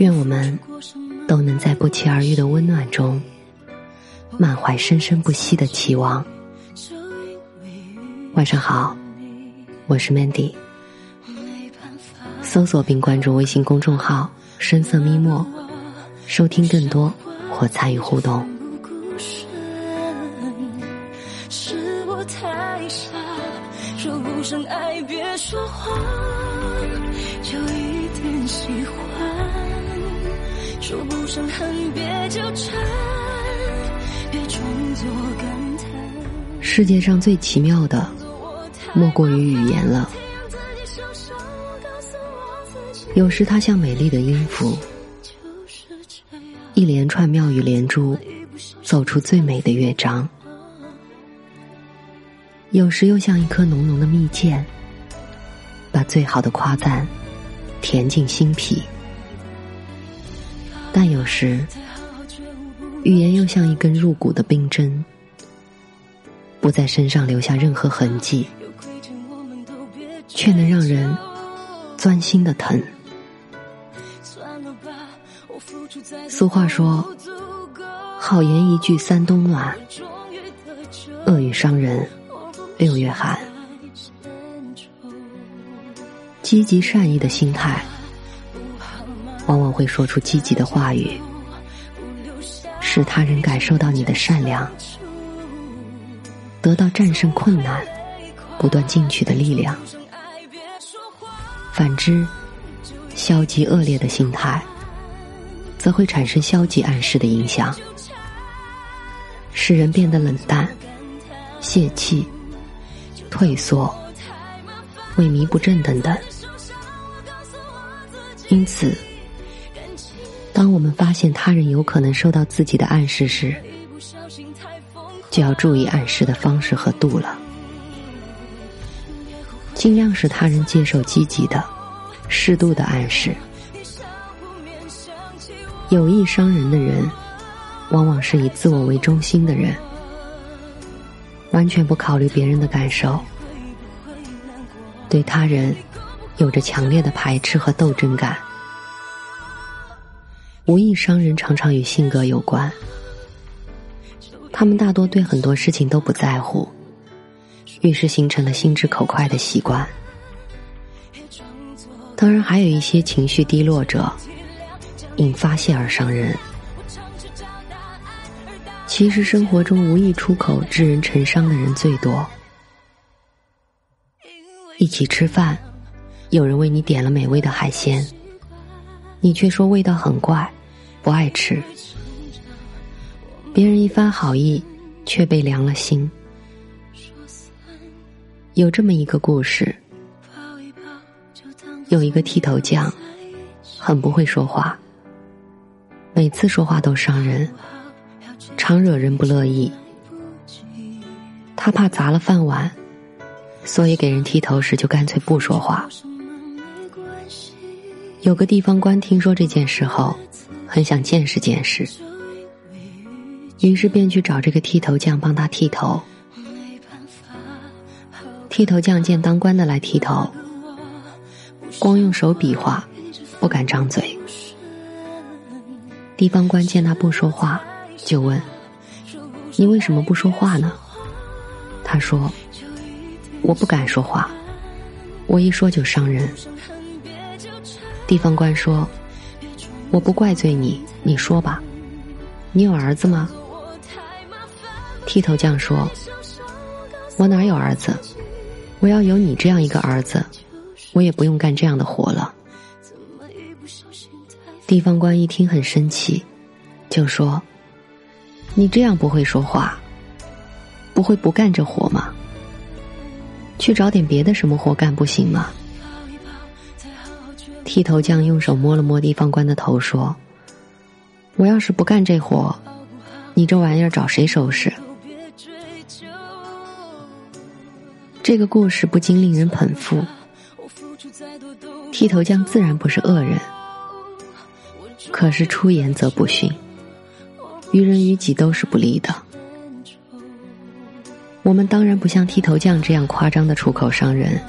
愿我们都能在不期而遇的温暖中，满怀生生不息的期望。晚上好，我是 Mandy。搜索并关注微信公众号“深色咪墨”，收听更多或参与互动。是我太傻，说不上爱，别说谎，就一点喜欢。说不上恨，别纠缠，别装作感叹。世界上最奇妙的，莫过于语言了。有时它像美丽的音符，一连串妙语连珠，奏出最美的乐章；有时又像一颗浓浓的蜜饯，把最好的夸赞填进心脾。但有时，语言又像一根入骨的冰针，不在身上留下任何痕迹，却能让人钻心的疼。俗话说：“好言一句三冬暖，恶语伤人六月寒。”积极善意的心态。往往会说出积极的话语，使他人感受到你的善良，得到战胜困难、不断进取的力量。反之，消极恶劣的心态，则会产生消极暗示的影响，使人变得冷淡、泄气、退缩、萎靡不振等等。因此。当我们发现他人有可能受到自己的暗示时，就要注意暗示的方式和度了。尽量使他人接受积极的、适度的暗示。有意伤人的人，往往是以自我为中心的人，完全不考虑别人的感受，对他人有着强烈的排斥和斗争感。无意伤人常常与性格有关，他们大多对很多事情都不在乎，于是形成了心直口快的习惯。当然，还有一些情绪低落者，因发泄而伤人。其实生活中无意出口致人成伤的人最多。一起吃饭，有人为你点了美味的海鲜，你却说味道很怪。不爱吃，别人一番好意，却被凉了心。有这么一个故事，有一个剃头匠，很不会说话，每次说话都伤人，常惹人不乐意。他怕砸了饭碗，所以给人剃头时就干脆不说话。有个地方官听说这件事后。很想见识见识，于是便去找这个剃头匠帮他剃头。剃头匠见当官的来剃头，光用手比划，不敢张嘴。地方官见他不说话，就问：“你为什么不说话呢？”他说：“我不敢说话，我一说就伤人。”地方官说。我不怪罪你，你说吧，你有儿子吗？剃头匠说：“我哪有儿子？我要有你这样一个儿子，我也不用干这样的活了。”地方官一听很生气，就说：“你这样不会说话，不会不干这活吗？去找点别的什么活干不行吗？”剃头匠用手摸了摸地方官的头，说：“我要是不干这活，你这玩意儿找谁收拾？”这个故事不禁令人捧腹。剃头匠自然不是恶人，可是出言则不逊，于人于己都是不利的。我们当然不像剃头匠这样夸张的出口伤人，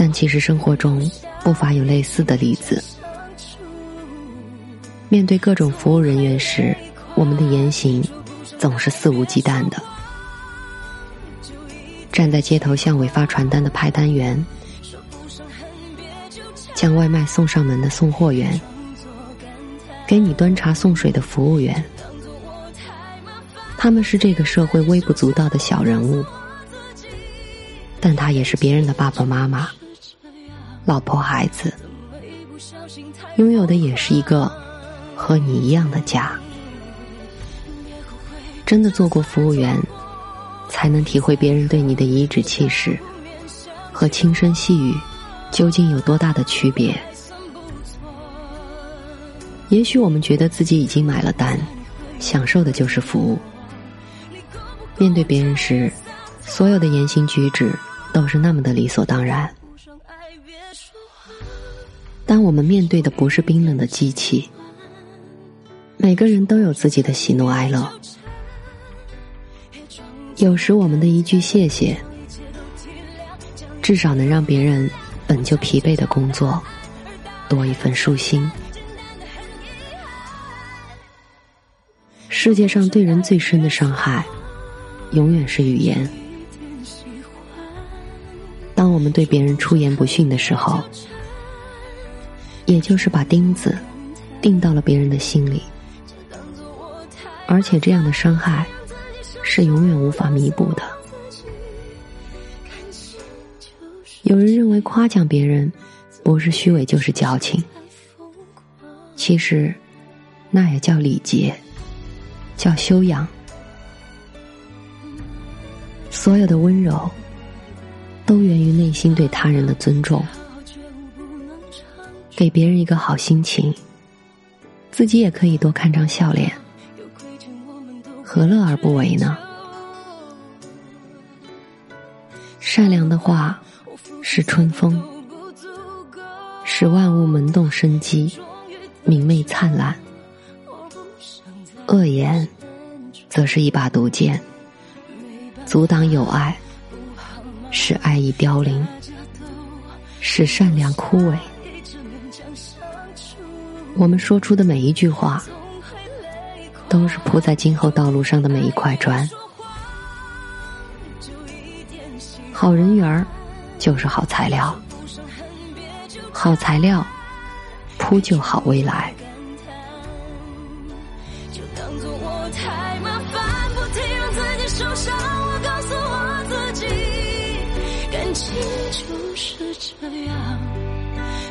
但其实生活中不乏有类似的例子。面对各种服务人员时，我们的言行总是肆无忌惮的。站在街头向尾发传单的派单员。将外卖送上门的送货员，给你端茶送水的服务员，他们是这个社会微不足道的小人物，但他也是别人的爸爸妈妈、老婆孩子，拥有的也是一个和你一样的家。真的做过服务员，才能体会别人对你的颐指气使和轻声细语。究竟有多大的区别？也许我们觉得自己已经买了单，享受的就是服务。面对别人时，所有的言行举止都是那么的理所当然。但我们面对的不是冰冷的机器。每个人都有自己的喜怒哀乐。有时我们的一句谢谢，至少能让别人。本就疲惫的工作，多一份舒心。世界上对人最深的伤害，永远是语言。当我们对别人出言不逊的时候，也就是把钉子钉到了别人的心里，而且这样的伤害是永远无法弥补的。有人认为夸奖别人不是虚伪就是矫情，其实那也叫礼节，叫修养。所有的温柔都源于内心对他人的尊重，给别人一个好心情，自己也可以多看张笑脸，何乐而不为呢？善良的话。是春风，使万物萌动生机，明媚灿烂；恶言，则是一把毒箭，阻挡友爱，使爱意凋零，使善良枯萎。我们说出的每一句话，都是铺在今后道路上的每一块砖。好人缘儿。就是好材料，好材料铺就好未来。就当做我太麻烦，不停让自己受伤。我告诉我自己，感情就是这样，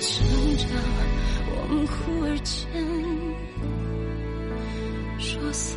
成长，我们忽而间说散。